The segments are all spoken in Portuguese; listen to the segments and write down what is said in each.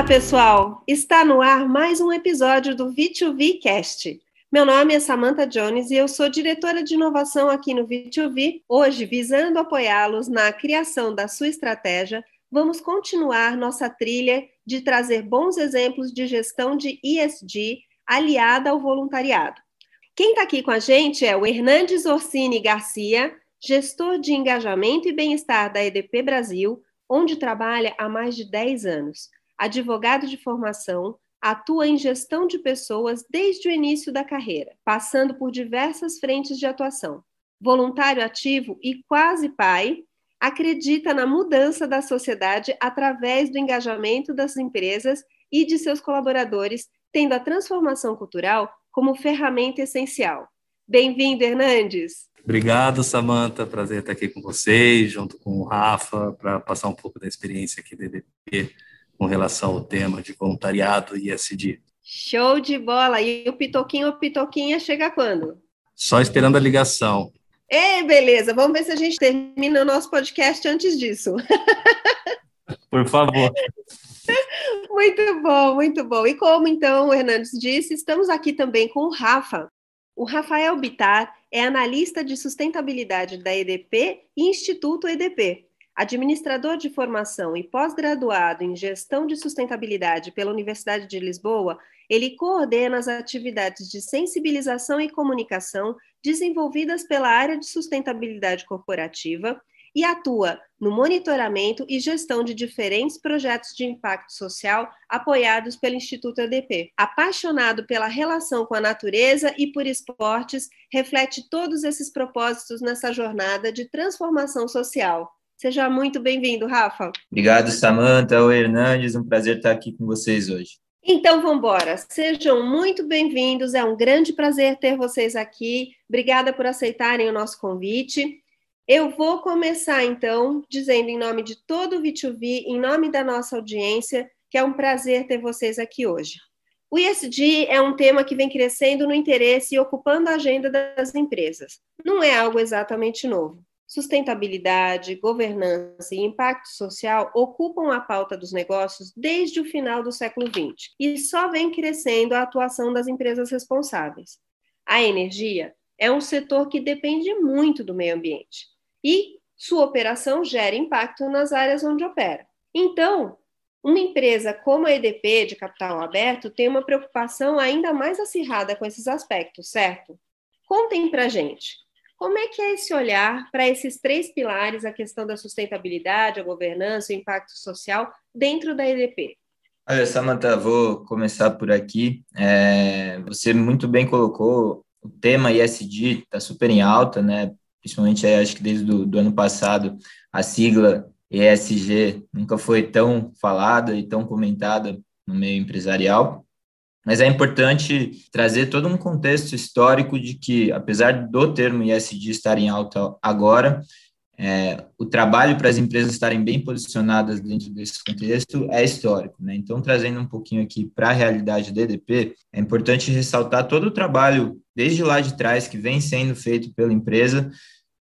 Olá, pessoal! Está no ar mais um episódio do V2V Cast. Meu nome é Samantha Jones e eu sou diretora de inovação aqui no V2V. Hoje, visando apoiá-los na criação da sua estratégia, vamos continuar nossa trilha de trazer bons exemplos de gestão de ESG aliada ao voluntariado. Quem está aqui com a gente é o Hernandes Orsini Garcia, gestor de engajamento e bem-estar da EDP Brasil, onde trabalha há mais de 10 anos. Advogado de formação, atua em gestão de pessoas desde o início da carreira, passando por diversas frentes de atuação. Voluntário ativo e quase pai, acredita na mudança da sociedade através do engajamento das empresas e de seus colaboradores, tendo a transformação cultural como ferramenta essencial. Bem-vindo, Hernandes. Obrigado, Samanta. Prazer estar aqui com vocês, junto com o Rafa, para passar um pouco da experiência aqui do EDP com relação ao tema de voluntariado e ISD. Show de bola! E o Pitoquinho ou Pitoquinha chega quando? Só esperando a ligação. Ei, beleza. Vamos ver se a gente termina o nosso podcast antes disso. Por favor. Muito bom, muito bom. E como então o Hernandes disse, estamos aqui também com o Rafa. O Rafael Bitar é analista de sustentabilidade da EDP e Instituto EDP. Administrador de formação e pós-graduado em gestão de sustentabilidade pela Universidade de Lisboa, ele coordena as atividades de sensibilização e comunicação desenvolvidas pela área de sustentabilidade corporativa e atua no monitoramento e gestão de diferentes projetos de impacto social apoiados pelo Instituto EDP. Apaixonado pela relação com a natureza e por esportes, reflete todos esses propósitos nessa jornada de transformação social. Seja muito bem-vindo, Rafa. Obrigado, Samanta, o Hernandes, um prazer estar aqui com vocês hoje. Então, vamos embora. Sejam muito bem-vindos. É um grande prazer ter vocês aqui. Obrigada por aceitarem o nosso convite. Eu vou começar, então, dizendo em nome de todo o V2V, em nome da nossa audiência, que é um prazer ter vocês aqui hoje. O ISD é um tema que vem crescendo no interesse e ocupando a agenda das empresas. Não é algo exatamente novo sustentabilidade, governança e impacto social ocupam a pauta dos negócios desde o final do século XX e só vem crescendo a atuação das empresas responsáveis. A energia é um setor que depende muito do meio ambiente e sua operação gera impacto nas áreas onde opera. Então, uma empresa como a EDP, de capital aberto, tem uma preocupação ainda mais acirrada com esses aspectos, certo? Contem para gente como é que é esse olhar para esses três pilares, a questão da sustentabilidade, a governança, o impacto social, dentro da EDP? Olha, Samantha, vou começar por aqui. É, você muito bem colocou o tema ISD, está super em alta, né? Principalmente, acho que desde do, do ano passado, a sigla ESG nunca foi tão falada e tão comentada no meio empresarial. Mas é importante trazer todo um contexto histórico de que, apesar do termo ISD estar em alta agora, é, o trabalho para as empresas estarem bem posicionadas dentro desse contexto é histórico. Né? Então, trazendo um pouquinho aqui para a realidade do EDP, é importante ressaltar todo o trabalho desde lá de trás que vem sendo feito pela empresa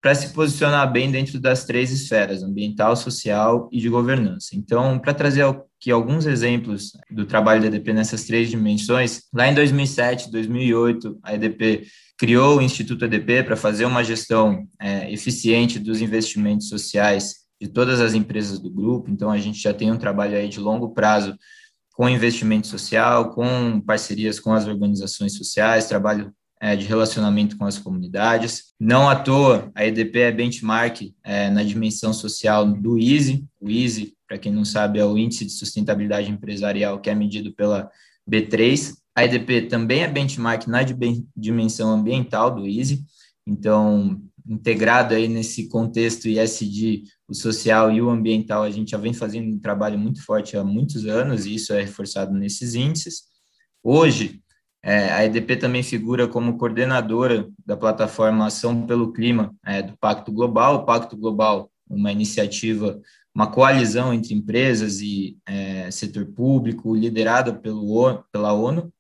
para se posicionar bem dentro das três esferas, ambiental, social e de governança. Então, para trazer aqui alguns exemplos do trabalho da EDP nessas três dimensões, lá em 2007, 2008, a EDP criou o Instituto EDP para fazer uma gestão é, eficiente dos investimentos sociais de todas as empresas do grupo. Então, a gente já tem um trabalho aí de longo prazo com investimento social, com parcerias com as organizações sociais, trabalho é, de relacionamento com as comunidades. Não à toa, a EDP é benchmark é, na dimensão social do EASY. O EASY, para quem não sabe, é o Índice de Sustentabilidade Empresarial, que é medido pela B3. A EDP também é benchmark na dimensão ambiental do EASY. Então, integrado aí nesse contexto ISD, o social e o ambiental, a gente já vem fazendo um trabalho muito forte há muitos anos, e isso é reforçado nesses índices. Hoje, é, a EDP também figura como coordenadora da plataforma Ação pelo Clima é, do Pacto Global. O Pacto Global, uma iniciativa, uma coalizão entre empresas e é, setor público, liderada pelo, pela ONU.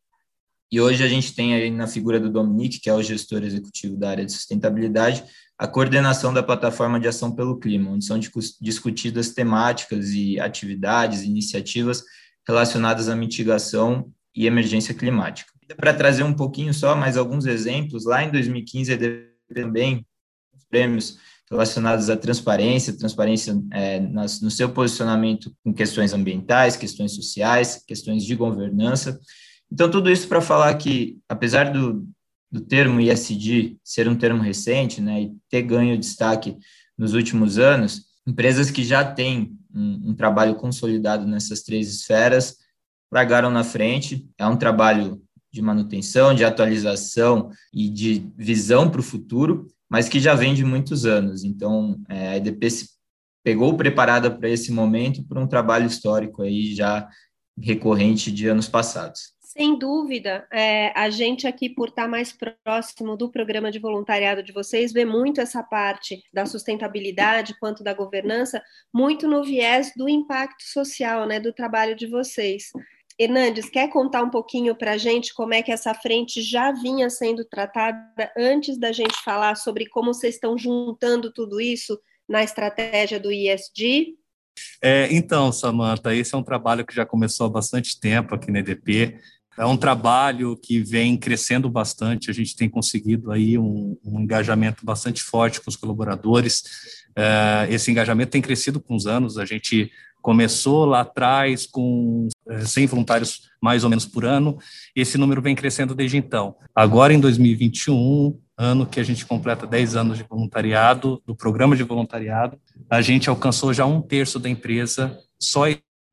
E hoje a gente tem aí na figura do Dominique, que é o gestor executivo da área de sustentabilidade, a coordenação da plataforma de ação pelo clima, onde são discutidas temáticas e atividades, iniciativas relacionadas à mitigação e emergência climática. Para trazer um pouquinho só mais alguns exemplos, lá em 2015 a EDP também os prêmios relacionados à transparência, transparência é, nas, no seu posicionamento com questões ambientais, questões sociais, questões de governança. Então, tudo isso para falar que, apesar do, do termo ISD ser um termo recente né, e ter ganho destaque nos últimos anos, empresas que já têm um, um trabalho consolidado nessas três esferas largaram na frente. É um trabalho de manutenção, de atualização e de visão para o futuro, mas que já vem de muitos anos. Então, é, a EDP se pegou preparada para esse momento por um trabalho histórico aí já recorrente de anos passados. Sem dúvida, é, a gente aqui, por estar mais próximo do programa de voluntariado de vocês, vê muito essa parte da sustentabilidade quanto da governança, muito no viés do impacto social, né, do trabalho de vocês. Hernandes, quer contar um pouquinho para a gente como é que essa frente já vinha sendo tratada antes da gente falar sobre como vocês estão juntando tudo isso na estratégia do ISD? É, então, Samanta, esse é um trabalho que já começou há bastante tempo aqui na EDP. É um trabalho que vem crescendo bastante. A gente tem conseguido aí um, um engajamento bastante forte com os colaboradores. É, esse engajamento tem crescido com os anos. A gente Começou lá atrás com 100 eh, voluntários mais ou menos por ano, esse número vem crescendo desde então. Agora, em 2021, ano que a gente completa 10 anos de voluntariado, do programa de voluntariado, a gente alcançou já um terço da empresa só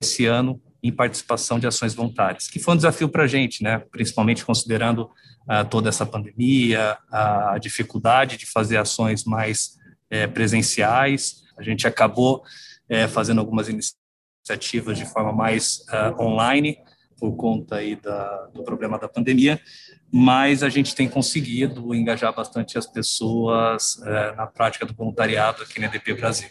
esse ano em participação de ações voluntárias, que foi um desafio para a gente, né? principalmente considerando uh, toda essa pandemia, a dificuldade de fazer ações mais é, presenciais. A gente acabou é, fazendo algumas iniciativas iniciativas de forma mais uh, online, por conta aí da, do problema da pandemia, mas a gente tem conseguido engajar bastante as pessoas uh, na prática do voluntariado aqui na EDP Brasil.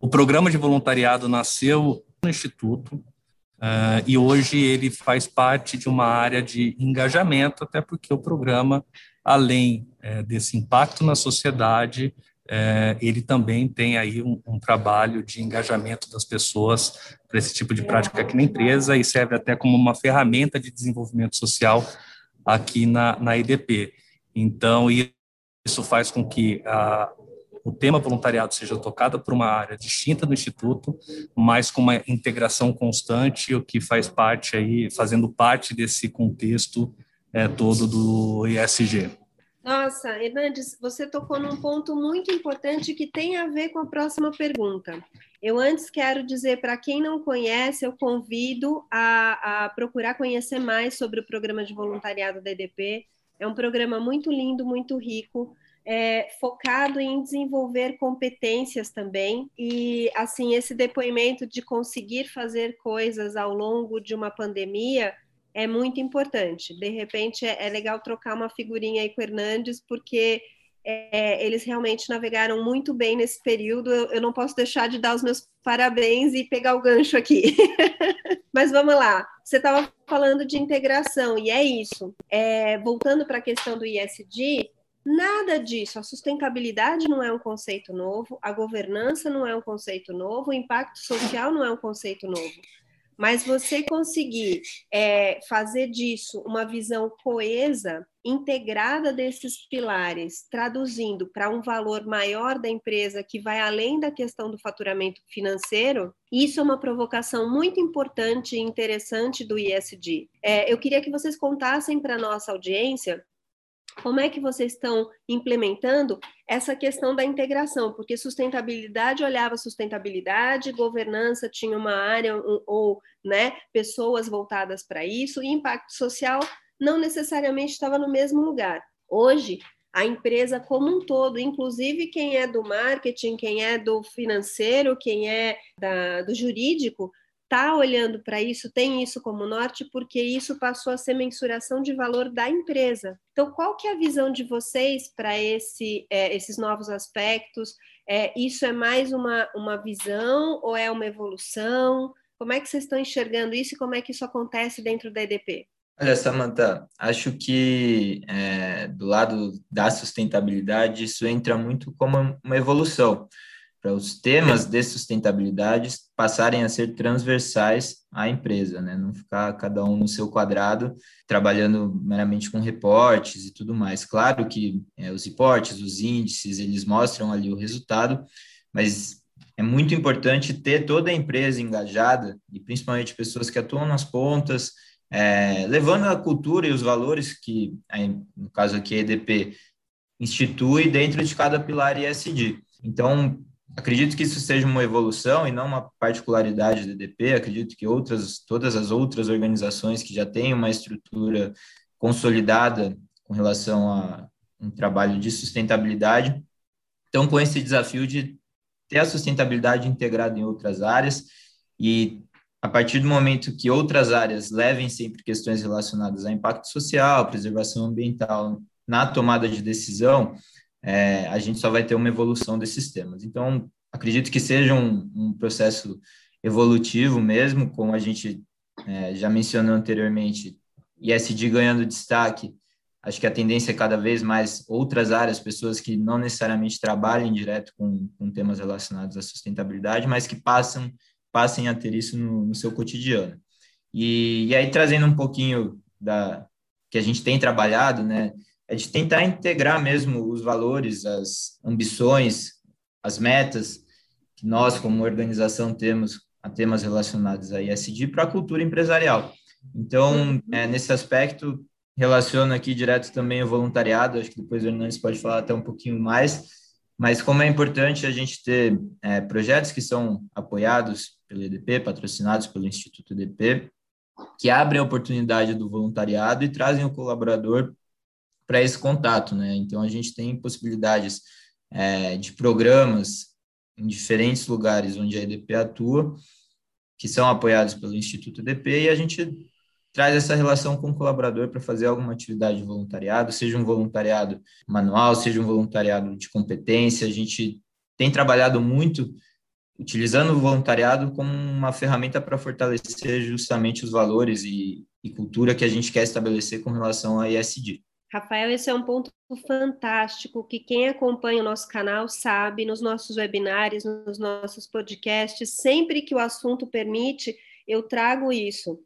O programa de voluntariado nasceu no Instituto uh, e hoje ele faz parte de uma área de engajamento, até porque o programa, além desse impacto na sociedade, é, ele também tem aí um, um, trabalho de engajamento das pessoas para esse tipo de prática aqui na empresa e serve até como uma ferramenta de desenvolvimento social aqui na, na EDP. Então, isso faz com que a, o tema voluntariado seja tocado por uma área distinta do Instituto, mas com uma integração constante, o que faz parte aí, fazendo parte desse contexto é, todo do ISG. Nossa, Hernandes, você tocou num ponto muito importante que tem a ver com a próxima pergunta. Eu antes quero dizer para quem não conhece, eu convido a, a, procurar conhecer mais sobre o programa de voluntariado da EDP. É um programa muito lindo, muito rico, é, focado em desenvolver competências também. E assim, esse depoimento de conseguir fazer coisas ao longo de uma pandemia é muito importante. De repente, é, é legal trocar uma figurinha aí com o Hernandes, porque é, eles realmente navegaram muito bem nesse período. Eu, eu, não posso deixar de dar os meus parabéns e pegar o gancho aqui. Mas vamos lá. Você estava falando de integração, e é isso. É, voltando para a questão do ISD, nada disso. A sustentabilidade não é um conceito novo, a governança não é um conceito novo, o impacto social não é um conceito novo. Mas você conseguir é, fazer disso uma visão coesa, integrada desses pilares, traduzindo para um valor maior da empresa que vai além da questão do faturamento financeiro, isso é uma provocação muito importante e interessante do ISD. É, eu queria que vocês contassem para a nossa audiência como é que vocês estão implementando essa questão da integração? Porque sustentabilidade olhava sustentabilidade, governança tinha uma área ou né, pessoas voltadas para isso, e impacto social não necessariamente estava no mesmo lugar. Hoje, a empresa como um todo, inclusive quem é do marketing, quem é do financeiro, quem é da, do jurídico, está olhando para isso, tem isso como norte, porque isso passou a ser mensuração de valor da empresa. Então, qual que é a visão de vocês para esse, é, esses novos aspectos? É, isso é mais uma, uma visão ou é uma evolução? Como é que vocês estão enxergando isso e como é que isso acontece dentro da EDP? Olha, Samantha, acho que é, do lado da sustentabilidade, isso entra muito como uma evolução para os temas de sustentabilidade passarem a ser transversais à empresa, né? Não ficar cada um no seu quadrado, trabalhando meramente com reportes e tudo mais. Claro que é, os reportes, os índices, eles mostram ali o resultado, mas é muito importante ter toda a empresa engajada e principalmente pessoas que atuam nas pontas, é, levando a cultura e os valores que, no caso aqui, a EDP institui dentro de cada pilar ISD. Então, acredito que isso seja uma evolução e não uma particularidade do EDP. Acredito que outras, todas as outras organizações que já têm uma estrutura consolidada com relação a um trabalho de sustentabilidade estão com esse desafio de ter a sustentabilidade integrada em outras áreas e a partir do momento que outras áreas levem sempre questões relacionadas a impacto social, preservação ambiental na tomada de decisão, é, a gente só vai ter uma evolução desses temas. Então, acredito que seja um, um processo evolutivo mesmo, como a gente é, já mencionou anteriormente, ISD ganhando destaque, acho que a tendência é cada vez mais outras áreas, pessoas que não necessariamente trabalhem direto com, com temas relacionados à sustentabilidade, mas que passam, passem a ter isso no, no seu cotidiano. E, e aí, trazendo um pouquinho da que a gente tem trabalhado, né, é de tentar integrar mesmo os valores, as ambições, as metas que nós, como organização, temos a temas relacionados a ISD para a cultura empresarial. Então, uhum. é, nesse aspecto, relaciono aqui direto também o voluntariado, acho que depois o Hernandes pode falar até um pouquinho mais, mas como é importante a gente ter é, projetos que são apoiados pelo EDP, patrocinados pelo Instituto EDP, que abrem a oportunidade do voluntariado e trazem o colaborador para esse contato, né? Então a gente tem possibilidades é, de programas em diferentes lugares onde a EDP atua, que são apoiados pelo Instituto EDP, e a gente traz essa relação com o colaborador para fazer alguma atividade de voluntariado, seja um voluntariado manual, seja um voluntariado de competência. A gente tem trabalhado muito utilizando o voluntariado como uma ferramenta para fortalecer justamente os valores e, e cultura que a gente quer estabelecer com relação à ISD. Rafael, esse é um ponto fantástico que quem acompanha o nosso canal sabe, nos nossos webinários, nos nossos podcasts, sempre que o assunto permite, eu trago isso.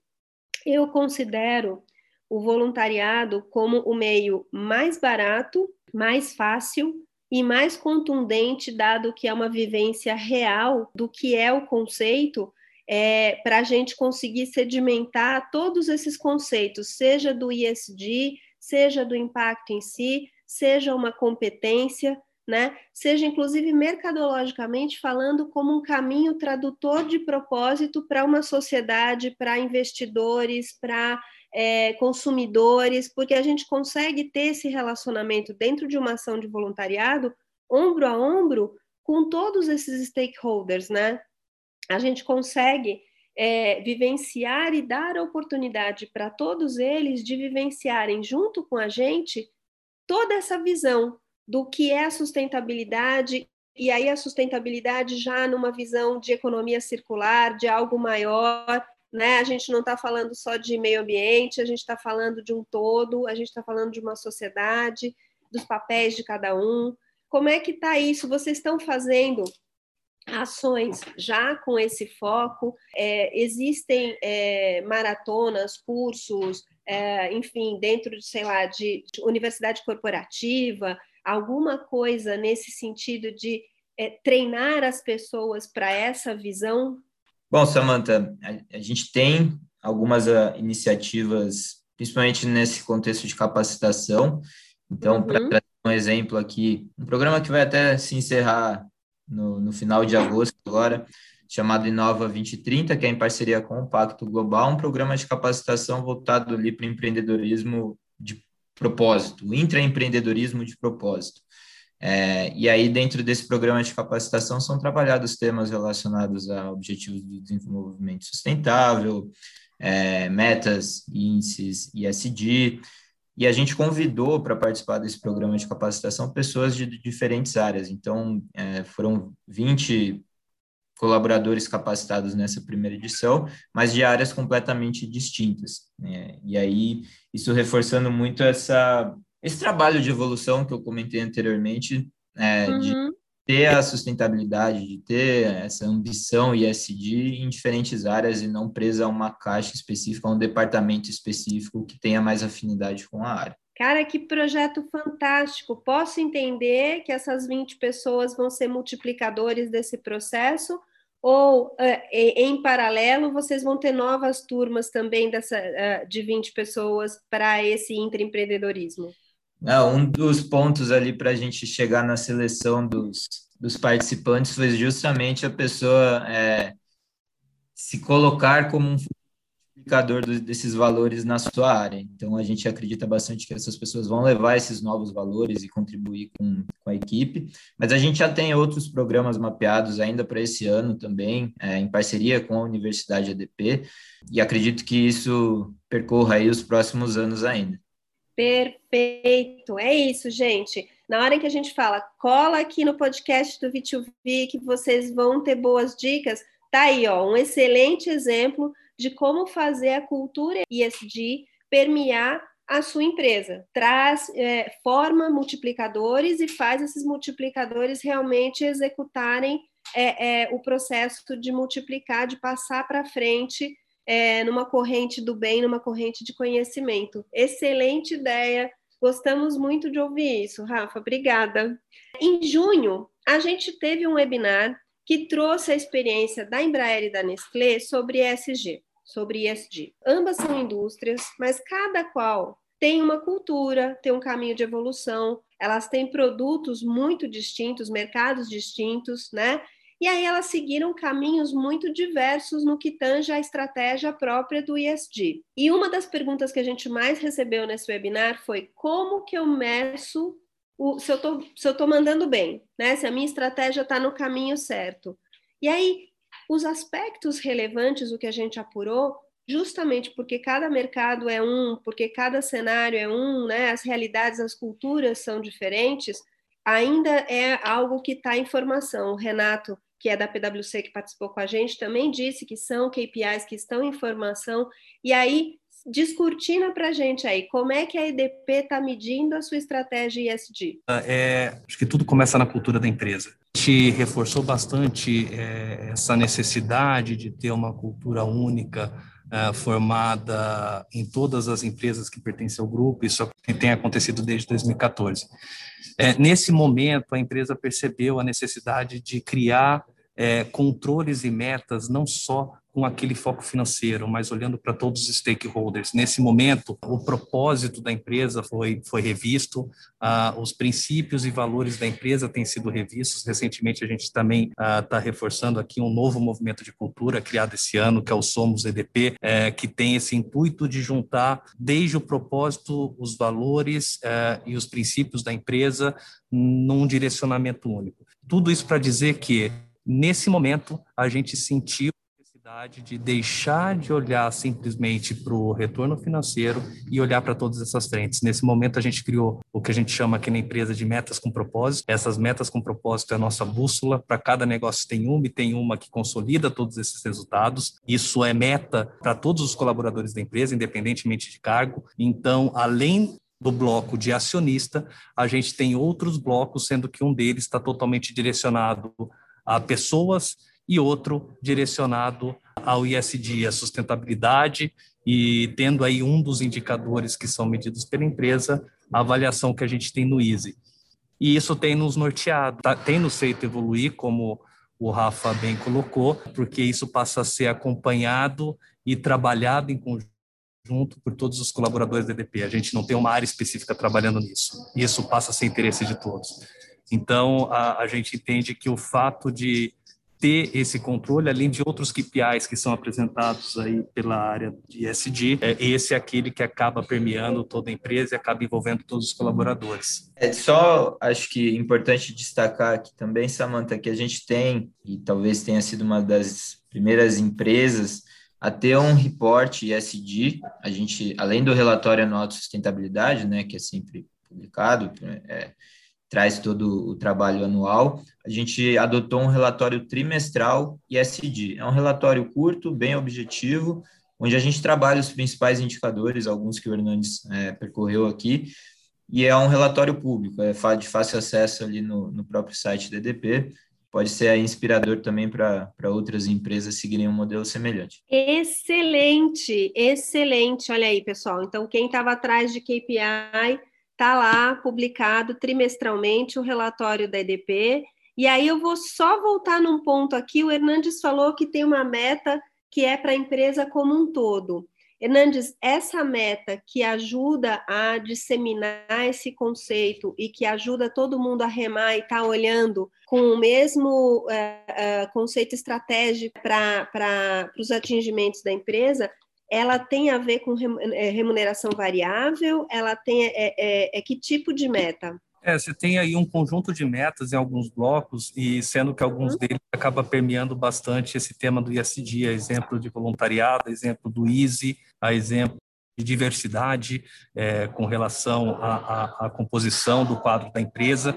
Eu considero o voluntariado como o meio mais barato, mais fácil e mais contundente, dado que é uma vivência real do que é o conceito, é, para a gente conseguir sedimentar todos esses conceitos, seja do ISD, seja do impacto em si, seja uma competência, né? Seja inclusive mercadologicamente falando como um caminho tradutor de propósito para uma sociedade, para investidores, para é, consumidores, porque a gente consegue ter esse relacionamento dentro de uma ação de voluntariado, ombro a ombro, com todos esses stakeholders, né? A gente consegue é, vivenciar e dar oportunidade para todos eles de vivenciarem junto com a gente toda essa visão do que é a sustentabilidade e aí a sustentabilidade já numa visão de economia circular, de algo maior, né? A gente não está falando só de meio ambiente, a gente está falando de um todo, a gente está falando de uma sociedade, dos papéis de cada um. Como é que está isso? Vocês estão fazendo ações já com esse foco. É, existem é, maratonas, cursos, é, enfim, dentro de, sei lá, de, de, universidade corporativa, alguma coisa nesse sentido de é, treinar as pessoas para essa visão? Bom, Samantha, a, a gente tem algumas uh, iniciativas, principalmente nesse contexto de capacitação. Então, uhum. para trazer um exemplo aqui, um programa que vai até se encerrar no, no final de agosto agora, chamado Inova 2030, que é em parceria com o Pacto Global, um programa de capacitação voltado ali para empreendedorismo de propósito, intraempreendedorismo de propósito. É, e aí, dentro desse programa de capacitação, são trabalhados temas relacionados a objetivos do desenvolvimento sustentável, é, metas, índices, ISD, e a gente convidou para participar desse programa de capacitação pessoas de diferentes áreas. Então, é, foram 20 colaboradores capacitados nessa primeira edição, mas de áreas completamente distintas. Né? E aí, isso reforçando muito essa, esse trabalho de evolução que eu comentei anteriormente, é, uhum. de ter a sustentabilidade, de ter essa ambição ISD em diferentes áreas e não presa a uma caixa específica, a um departamento específico que tenha mais afinidade com a área. Cara, que projeto fantástico! Posso entender que essas 20 pessoas vão ser multiplicadores desse processo? Ou, uh, em paralelo, vocês vão ter novas turmas também dessa, uh, de 20 pessoas para esse intraempreendedorismo? Não, um dos pontos ali para a gente chegar na seleção dos, dos participantes foi justamente a pessoa é, se colocar como um multiplicador desses valores na sua área. Então, a gente acredita bastante que essas pessoas vão levar esses novos valores e contribuir com, com a equipe. Mas a gente já tem outros programas mapeados ainda para esse ano também, é, em parceria com a Universidade ADP, e acredito que isso percorra aí os próximos anos ainda. Perfeito, é isso, gente. Na hora em que a gente fala, cola aqui no podcast do V2V que vocês vão ter boas dicas, tá aí, ó, um excelente exemplo de como fazer a cultura ESG permear a sua empresa. Traz, é, forma multiplicadores e faz esses multiplicadores realmente executarem é, é, o processo de multiplicar, de passar para frente é, numa corrente do bem, numa corrente de conhecimento. Excelente ideia. Gostamos muito de ouvir isso, Rafa. Obrigada. Em junho, a gente teve um webinar que trouxe a experiência da Embraer e da Nestlé sobre ESG sobre ESG. Ambas são indústrias, mas cada qual tem uma cultura, tem um caminho de evolução, elas têm produtos muito distintos, mercados distintos, né? E aí elas seguiram caminhos muito diversos no que tange a estratégia própria do ESG. E uma das perguntas que a gente mais recebeu nesse webinar foi como que eu meço o, se eu estou mandando bem, né? Se a minha estratégia está no caminho certo. E aí, os aspectos relevantes, o que a gente apurou, justamente porque cada mercado é um, porque cada cenário é um, né, as realidades, as culturas são diferentes, ainda é algo que está em formação. O Renato, que é da PwC, que participou com a gente, também disse que são KPIs que estão em formação, e aí descortina para a gente aí, como é que a EDP está medindo a sua estratégia ESG? É, acho que tudo começa na cultura da empresa. A gente reforçou bastante é, essa necessidade de ter uma cultura única, é, formada em todas as empresas que pertencem ao grupo, isso tem acontecido desde 2014. É, nesse momento, a empresa percebeu a necessidade de criar é, controles e metas, não só com aquele foco financeiro, mas olhando para todos os stakeholders. Nesse momento, o propósito da empresa foi, foi revisto, ah, os princípios e valores da empresa têm sido revistos. Recentemente, a gente também está ah, reforçando aqui um novo movimento de cultura criado esse ano, que é o Somos EDP, é, que tem esse intuito de juntar desde o propósito, os valores é, e os princípios da empresa num direcionamento único. Tudo isso para dizer que, nesse momento, a gente sentiu de deixar de olhar simplesmente para o retorno financeiro e olhar para todas essas frentes. Nesse momento, a gente criou o que a gente chama aqui na empresa de metas com propósito. Essas metas com propósito é a nossa bússola. Para cada negócio tem uma e tem uma que consolida todos esses resultados. Isso é meta para todos os colaboradores da empresa, independentemente de cargo. Então, além do bloco de acionista, a gente tem outros blocos, sendo que um deles está totalmente direcionado a pessoas e outro direcionado ao ISD, a sustentabilidade, e tendo aí um dos indicadores que são medidos pela empresa, a avaliação que a gente tem no EASY. E isso tem nos norteado, tá, tem nos feito evoluir, como o Rafa bem colocou, porque isso passa a ser acompanhado e trabalhado em conjunto por todos os colaboradores da EDP. A gente não tem uma área específica trabalhando nisso. Isso passa a ser interesse de todos. Então, a, a gente entende que o fato de ter esse controle, além de outros KPIs que são apresentados aí pela área de SD, é, esse é aquele que acaba permeando toda a empresa e acaba envolvendo todos os colaboradores. É só, acho que importante destacar aqui também, Samantha, que a gente tem, e talvez tenha sido uma das primeiras empresas a ter um reporte ESG, a gente, além do relatório anual de sustentabilidade, né, que é sempre publicado, é, traz todo o trabalho anual, a gente adotou um relatório trimestral ISD. É um relatório curto, bem objetivo, onde a gente trabalha os principais indicadores, alguns que o Hernandes é, percorreu aqui, e é um relatório público, é de fácil acesso ali no, no próprio site da EDP, pode ser inspirador também para outras empresas seguirem um modelo semelhante. Excelente, excelente. Olha aí, pessoal. Então, quem estava atrás de KPI, está lá publicado trimestralmente o relatório da EDP. E aí eu vou só voltar num ponto aqui. O Hernandes falou que tem uma meta que é para a empresa como um todo. Hernandes, essa meta que ajuda a disseminar esse conceito e que ajuda todo mundo a remar e estar tá olhando com o mesmo uh, uh, conceito estratégico para os atingimentos da empresa, ela tem a ver com eh, remuneração variável? Ela tem é, é, é que tipo de meta? É, você tem aí um conjunto de metas em alguns blocos, e sendo que alguns uhum. deles acaba permeando bastante esse tema do ISD, a exemplo de voluntariado, a exemplo do EASY, a exemplo de diversidade é, com relação à, à, composição do quadro da empresa.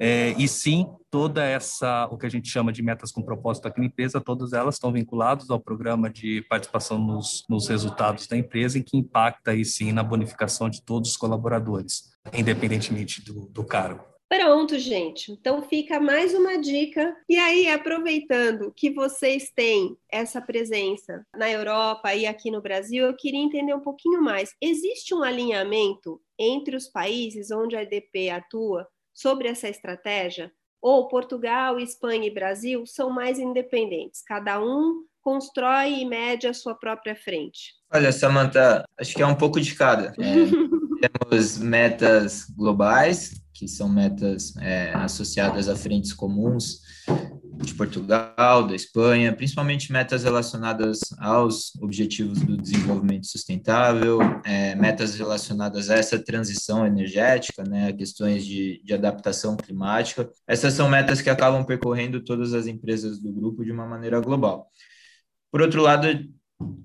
É, e sim, toda essa, o que a gente chama de metas com propósito aqui na empresa, todas elas estão vinculadas ao programa de participação nos, nos resultados da empresa, em que impacta aí sim na bonificação de todos os colaboradores, independentemente do, do cargo. Pronto, gente. Então fica mais uma dica. E aí, aproveitando que vocês têm essa presença na Europa e aqui no Brasil, eu queria entender um pouquinho mais. Existe um alinhamento entre os países onde a EDP atua sobre essa estratégia? Ou Portugal, Espanha e Brasil são mais independentes? Cada um constrói e mede a sua própria frente. Olha, Samantha, acho que é um pouco de cada. É, temos metas globais, que são metas é, associadas a frentes comuns de Portugal, da Espanha, principalmente metas relacionadas aos objetivos do desenvolvimento sustentável, é, metas relacionadas a essa transição energética, né, questões de, de adaptação climática. Essas são metas que acabam percorrendo todas as empresas do grupo de uma maneira global. Por outro lado,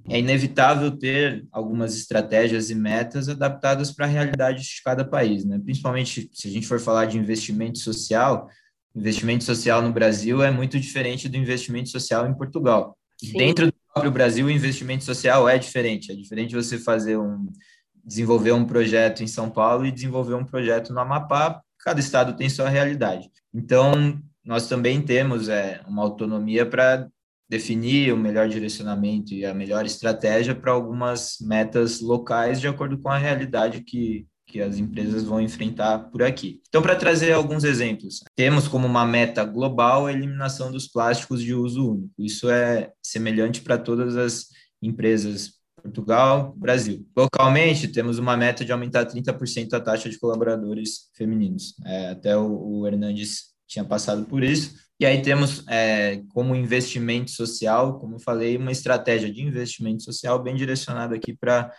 é inevitável ter algumas estratégias e metas adaptadas para a realidade de cada país, né? Principalmente se a gente for falar de investimento social, investimento social no Brasil é muito diferente do investimento social em Portugal. Sim. Dentro do próprio Brasil, o investimento social é diferente. É diferente você fazer um desenvolver um projeto em São Paulo e desenvolver um projeto no Amapá. Cada estado tem sua realidade. Então, nós também temos é, uma autonomia para definir o melhor direcionamento e a melhor estratégia para algumas metas locais de acordo com a realidade que, que as empresas vão enfrentar por aqui. Então, para trazer alguns exemplos, temos como uma meta global a eliminação dos plásticos de uso único. Isso é semelhante para todas as empresas Portugal, Brasil. Localmente, temos uma meta de aumentar 30% a taxa de colaboradores femininos. É, até o, o Hernandes tinha passado por isso. E aí temos é, como investimento social, como falei, uma estratégia de investimento social bem direcionada aqui para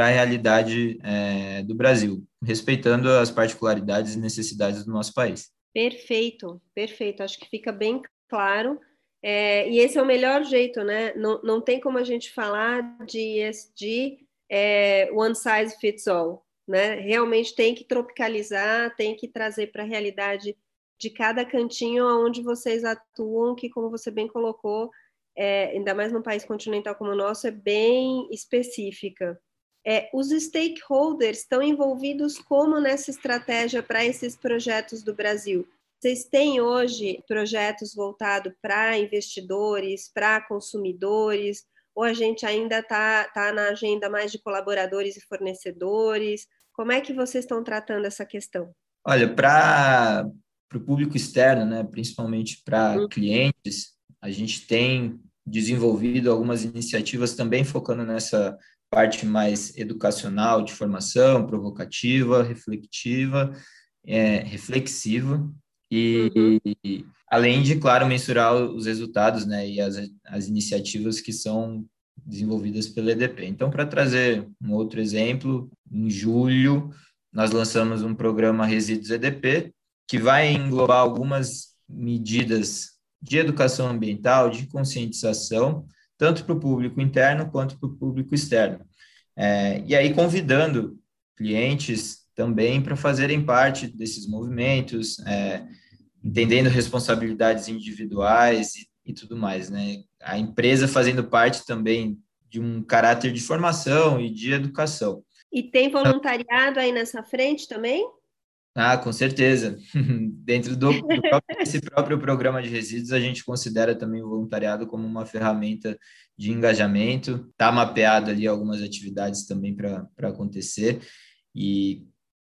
a realidade é, do Brasil, respeitando as particularidades e necessidades do nosso país. Perfeito, perfeito. Acho que fica bem claro. É, e esse é o melhor jeito, né? Não, não tem como a gente falar de ESG é, one size fits all, né? Realmente tem que tropicalizar, tem que trazer para a realidade de cada cantinho onde vocês atuam, que, como você bem colocou, é, ainda mais num país continental como o nosso, é bem específica. É, os stakeholders estão envolvidos como nessa estratégia para esses projetos do Brasil? Vocês têm hoje projetos voltados para investidores, para consumidores, ou a gente ainda está tá na agenda mais de colaboradores e fornecedores? Como é que vocês estão tratando essa questão? Olha, para o público externo, né, principalmente para uhum. clientes, a gente tem desenvolvido algumas iniciativas também focando nessa parte mais educacional, de formação, provocativa, reflexiva, é, reflexiva, e, uhum. e, além de, claro, mensurar os resultados né, e as, as iniciativas que são desenvolvidas pela EDP. Então, para trazer um outro exemplo, em julho, nós lançamos um programa Resíduos EDP, que vai englobar algumas medidas de educação ambiental, de conscientização, tanto para o público interno quanto para o público externo. É, e aí convidando clientes também para fazerem parte desses movimentos, é, entendendo responsabilidades individuais e, e tudo mais, né? A empresa fazendo parte também de um caráter de formação e de educação. E tem voluntariado aí nessa frente também? Ah, com certeza. Dentro do, do próprio, desse próprio programa de resíduos, a gente considera também o voluntariado como uma ferramenta de engajamento. Está mapeado ali algumas atividades também para acontecer. E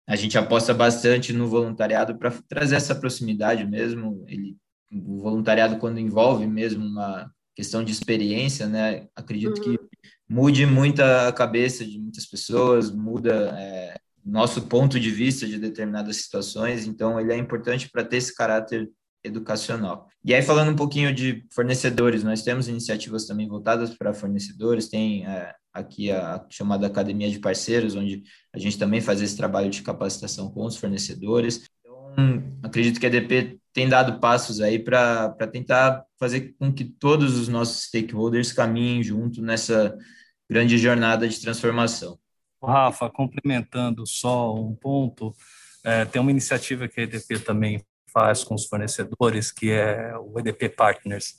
a gente aposta bastante no voluntariado para trazer essa proximidade mesmo. Ele, o voluntariado, quando envolve mesmo uma questão de experiência, né? Acredito uhum. que mude muito a cabeça de muitas pessoas, muda. É, nosso ponto de vista de determinadas situações, então ele é importante para ter esse caráter educacional. E aí, falando um pouquinho de fornecedores, nós temos iniciativas também voltadas para fornecedores, tem é, aqui a chamada Academia de Parceiros, onde a gente também faz esse trabalho de capacitação com os fornecedores. Então, acredito que a EDP tem dado passos aí para tentar fazer com que todos os nossos stakeholders caminhem junto nessa grande jornada de transformação. Rafa, complementando só um ponto, é, tem uma iniciativa que a EDP também faz com os fornecedores, que é o EDP Partners,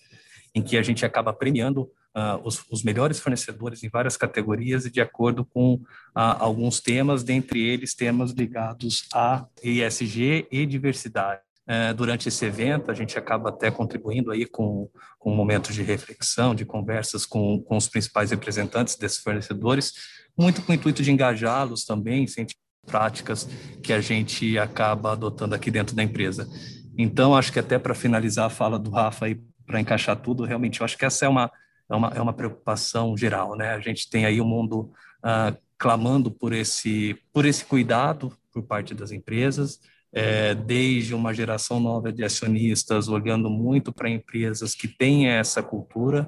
em que a gente acaba premiando uh, os, os, melhores fornecedores em várias categorias e de acordo com uh, alguns temas, dentre eles temas ligados a ESG e diversidade. Uh, durante esse evento, a gente acaba até contribuindo aí com, com momentos de reflexão, de conversas com, com os principais representantes desses fornecedores, muito com o intuito de engajá-los também, incentivar práticas que a gente acaba adotando aqui dentro da empresa. Então, acho que até para finalizar a fala do Rafa aí, para encaixar tudo, realmente, eu acho que essa é uma, é uma, é uma preocupação geral, né? A gente tem aí o um mundo ah, clamando por esse, por esse cuidado por parte das empresas, é, desde uma geração nova de acionistas, olhando muito para empresas que têm essa cultura,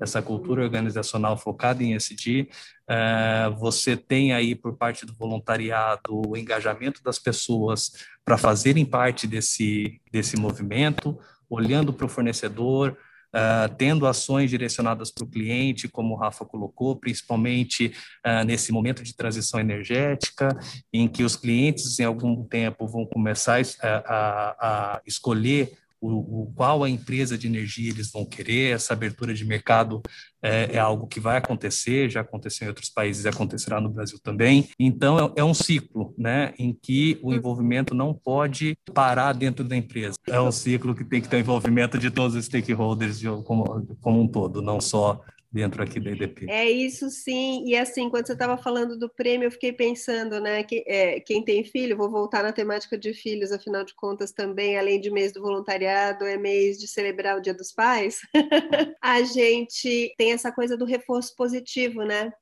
essa cultura organizacional focada em SD, é, você tem aí por parte do voluntariado o engajamento das pessoas para fazerem parte desse, desse movimento, olhando para o fornecedor, Uh, tendo ações direcionadas para o cliente, como o Rafa colocou, principalmente uh, nesse momento de transição energética, em que os clientes, em algum tempo, vão começar a, a, a escolher o, o, qual a empresa de energia eles vão querer, essa abertura de mercado é, é, algo que vai acontecer, já aconteceu em outros países e acontecerá no Brasil também. Então, é, é, um ciclo né, em que o envolvimento não pode parar dentro da empresa. É um ciclo que tem que ter o envolvimento de todos os stakeholders como, como um todo, não só dentro aqui da EDP. É isso sim, e assim, quando você estava falando do prêmio, eu fiquei pensando, né, que é, quem tem filho, vou voltar na temática de filhos, afinal de contas também, além de mês do voluntariado, é mês de celebrar o Dia dos Pais, a gente tem essa coisa do reforço positivo, né?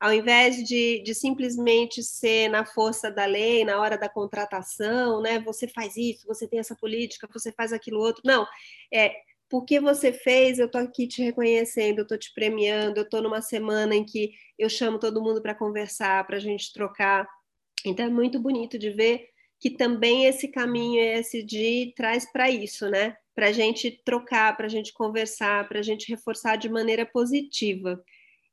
Ao invés de, de simplesmente ser na força da lei, na hora da contratação, né? Você faz isso, você tem essa política, você faz aquilo outro. Não, é porque você fez, eu estou aqui te reconhecendo, eu estou te premiando, eu estou numa semana em que eu chamo todo mundo para conversar, para a gente trocar. Então é muito bonito de ver que também esse caminho ESG traz para isso, né? Para a gente trocar, para a gente conversar, para a gente reforçar de maneira positiva.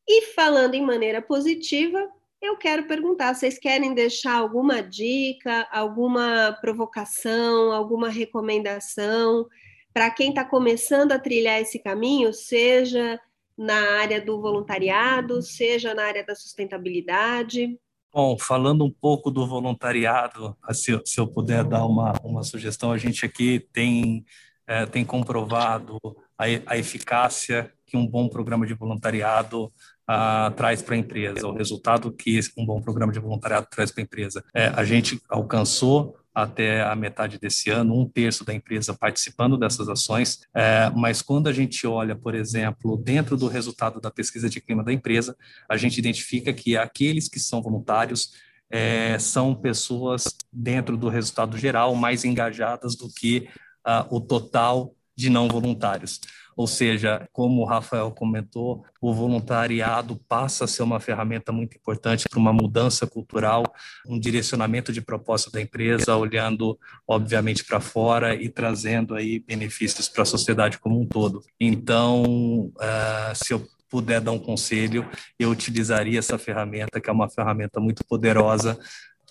E falando em maneira positiva, eu quero perguntar: vocês querem deixar alguma dica, alguma provocação, alguma recomendação? Para quem está começando a trilhar esse caminho, seja na área do voluntariado, seja na área da sustentabilidade? Bom, falando um pouco do voluntariado, se, se eu puder dar uma, uma sugestão, a gente aqui tem, é, tem comprovado a, a eficácia que um bom programa de voluntariado ah, traz para a empresa, o resultado que um bom programa de voluntariado traz para a empresa. É, a gente alcançou até a metade desse ano, um terço da empresa participando dessas ações, é, mas quando a gente olha, por exemplo, dentro do resultado da pesquisa de clima da empresa, a gente identifica que aqueles que são voluntários é, são pessoas dentro do resultado geral mais engajadas do que ah, o total de não voluntários. Ou seja, como o Rafael comentou, o voluntariado passa a ser uma ferramenta muito importante para uma mudança cultural, um direcionamento de propósito da empresa, olhando, obviamente, para fora e trazendo aí benefícios para a sociedade como um todo. Então, uh, se eu puder dar um conselho, eu utilizaria essa ferramenta, que é uma ferramenta muito poderosa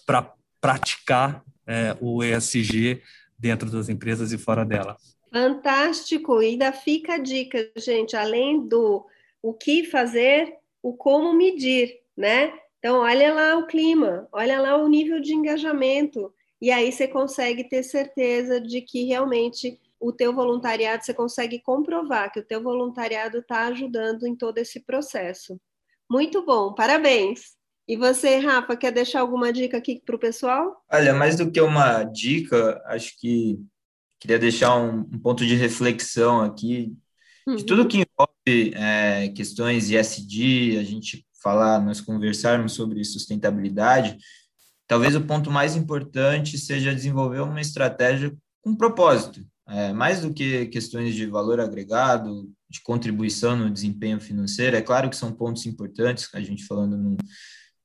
para praticar é, o ESG dentro das empresas e fora dela. Fantástico! E ainda fica a dica, gente, além do o que fazer, o como medir, né? Então, olha lá o clima, olha lá o nível de engajamento, e aí você consegue ter certeza de que realmente o teu voluntariado, você consegue comprovar que o teu voluntariado está ajudando em todo esse processo. Muito bom, parabéns! E você, Rafa, quer deixar alguma dica aqui para o pessoal? Olha, mais do que uma dica, acho que queria deixar um, um ponto de reflexão aqui uhum. de tudo que envolve é, questões ISD, a gente falar, nós conversarmos sobre sustentabilidade. Talvez o ponto mais importante seja desenvolver uma estratégia com propósito, é, mais do que questões de valor agregado, de contribuição no desempenho financeiro. É claro que são pontos importantes, a gente falando no,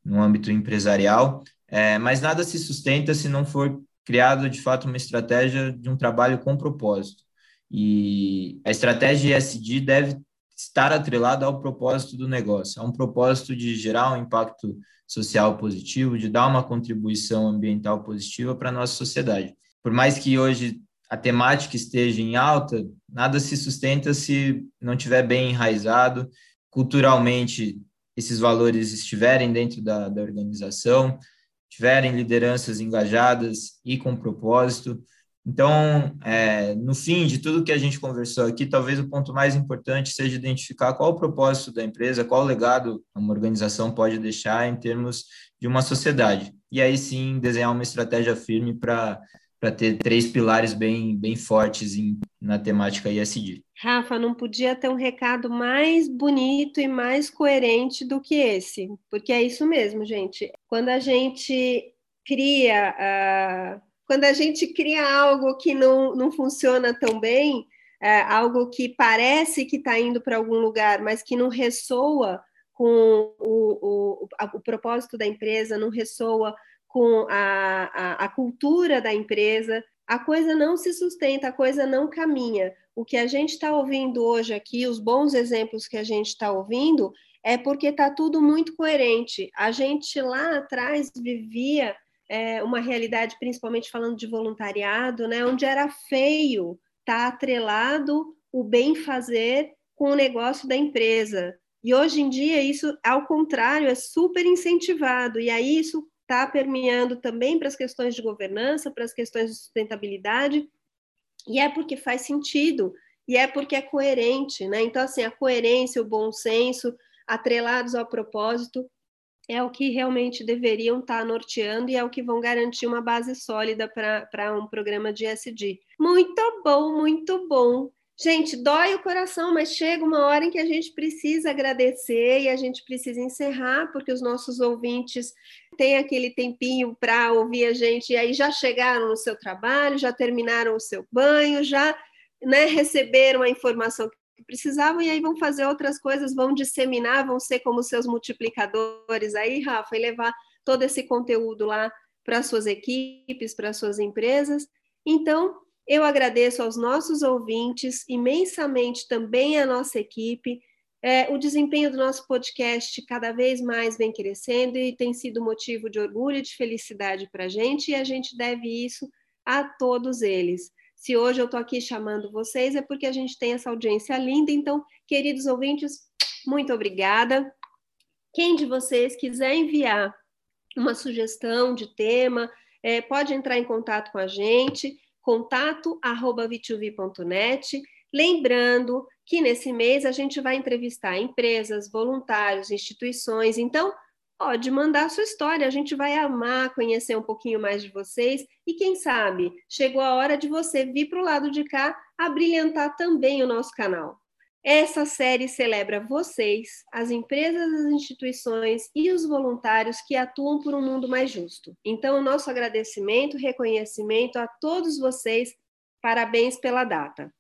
no âmbito empresarial, é, mas nada se sustenta se não for criado de fato uma estratégia de um trabalho com propósito. E a estratégia ESG deve estar atrelada ao propósito do negócio, a um propósito de gerar um impacto social positivo, de dar uma contribuição ambiental positiva para a nossa sociedade. Por mais que hoje a temática esteja em alta, nada se sustenta se não tiver bem enraizado, culturalmente esses valores estiverem dentro da, da organização, tiverem lideranças engajadas e com propósito. Então, é, no fim de tudo que a gente conversou aqui, talvez o ponto mais importante seja identificar qual o propósito da empresa, qual o legado uma organização pode deixar em termos de uma sociedade. E aí sim desenhar uma estratégia firme para para ter três pilares bem, bem fortes em, na temática ISD. Rafa, não podia ter um recado mais bonito e mais coerente do que esse, porque é isso mesmo, gente. Quando a gente cria, uh, quando a gente cria algo que não, não funciona tão bem, uh, algo que parece que está indo para algum lugar, mas que não ressoa com o, o, o propósito da empresa, não ressoa com a, a, a cultura da empresa, a coisa não se sustenta, a coisa não caminha. O que a gente está ouvindo hoje aqui, os bons exemplos que a gente está ouvindo, é porque está tudo muito coerente. A gente lá atrás vivia é, uma realidade, principalmente falando de voluntariado, né, onde era feio estar tá atrelado o bem fazer com o negócio da empresa. E hoje em dia isso, ao contrário, é super incentivado. E aí isso está permeando também para as questões de governança, para as questões de sustentabilidade, e é porque faz sentido, e é porque é coerente, né? Então, assim, a coerência, o bom senso, atrelados ao propósito, é o que realmente deveriam estar tá norteando e é o que vão garantir uma base sólida para um programa de SD. Muito bom, muito bom. Gente, dói o coração, mas chega uma hora em que a gente precisa agradecer e a gente precisa encerrar, porque os nossos ouvintes têm aquele tempinho para ouvir a gente e aí já chegaram no seu trabalho, já terminaram o seu banho, já né, receberam a informação que precisavam e aí vão fazer outras coisas, vão disseminar, vão ser como seus multiplicadores aí, Rafa, e levar todo esse conteúdo lá para suas equipes, para suas empresas. Então, eu agradeço aos nossos ouvintes, imensamente também à nossa equipe. É, o desempenho do nosso podcast cada vez mais vem crescendo e tem sido motivo de orgulho e de felicidade para a gente, e a gente deve isso a todos eles. Se hoje eu estou aqui chamando vocês, é porque a gente tem essa audiência linda. Então, queridos ouvintes, muito obrigada. Quem de vocês quiser enviar uma sugestão de tema, é, pode entrar em contato com a gente contato@vituvi.net. Lembrando que nesse mês a gente vai entrevistar empresas, voluntários, instituições. Então, pode mandar a sua história, a gente vai amar conhecer um pouquinho mais de vocês e quem sabe chegou a hora de você vir para o lado de cá a brilhantar também o nosso canal. Essa série celebra vocês, as empresas, as instituições e os voluntários que atuam por um mundo mais justo. Então, nosso agradecimento, reconhecimento a todos vocês. Parabéns pela data.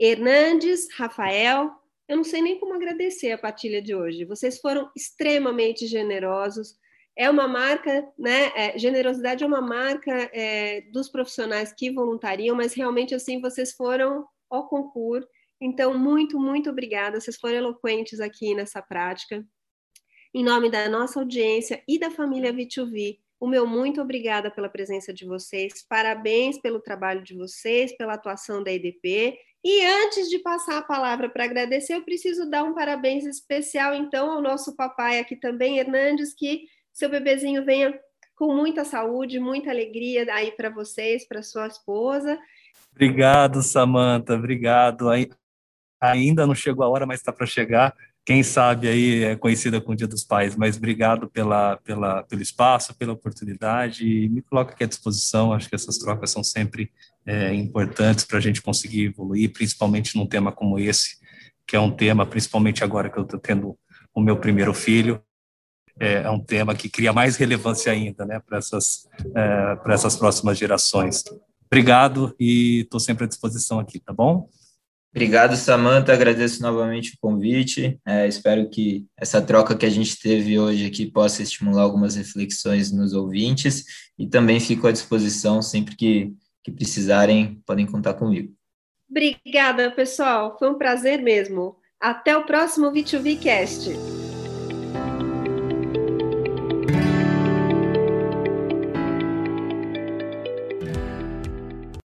Hernandes, Rafael, eu não sei nem como agradecer a partilha de hoje. Vocês foram extremamente generosos. É uma marca, né? É, generosidade é uma marca é, dos profissionais que voluntariam, mas realmente assim vocês foram ao concurso então, muito, muito obrigada. Vocês foram eloquentes aqui nessa prática. Em nome da nossa audiência e da família V2V, o meu muito obrigada pela presença de vocês, parabéns pelo trabalho de vocês, pela atuação da EDP. E antes de passar a palavra para agradecer, eu preciso dar um parabéns especial, então, ao nosso papai aqui também, Hernandes, que seu bebezinho venha com muita saúde, muita alegria aí para vocês, para sua esposa. Obrigado, Samanta, obrigado. Ainda não chegou a hora, mas está para chegar. Quem sabe aí é conhecida com o Dia dos Pais, mas obrigado pela, pela, pelo espaço, pela oportunidade. E me coloco aqui à disposição, acho que essas trocas são sempre é, importantes para a gente conseguir evoluir, principalmente num tema como esse, que é um tema, principalmente agora que eu estou tendo o meu primeiro filho, é, é, um tema que cria mais relevância ainda né, para essas, é, essas próximas gerações. Obrigado e estou sempre à disposição aqui, tá bom? Obrigado, Samanta. Agradeço novamente o convite. É, espero que essa troca que a gente teve hoje aqui possa estimular algumas reflexões nos ouvintes e também fico à disposição sempre que, que precisarem, podem contar comigo. Obrigada, pessoal. Foi um prazer mesmo. Até o próximo V2V Cast.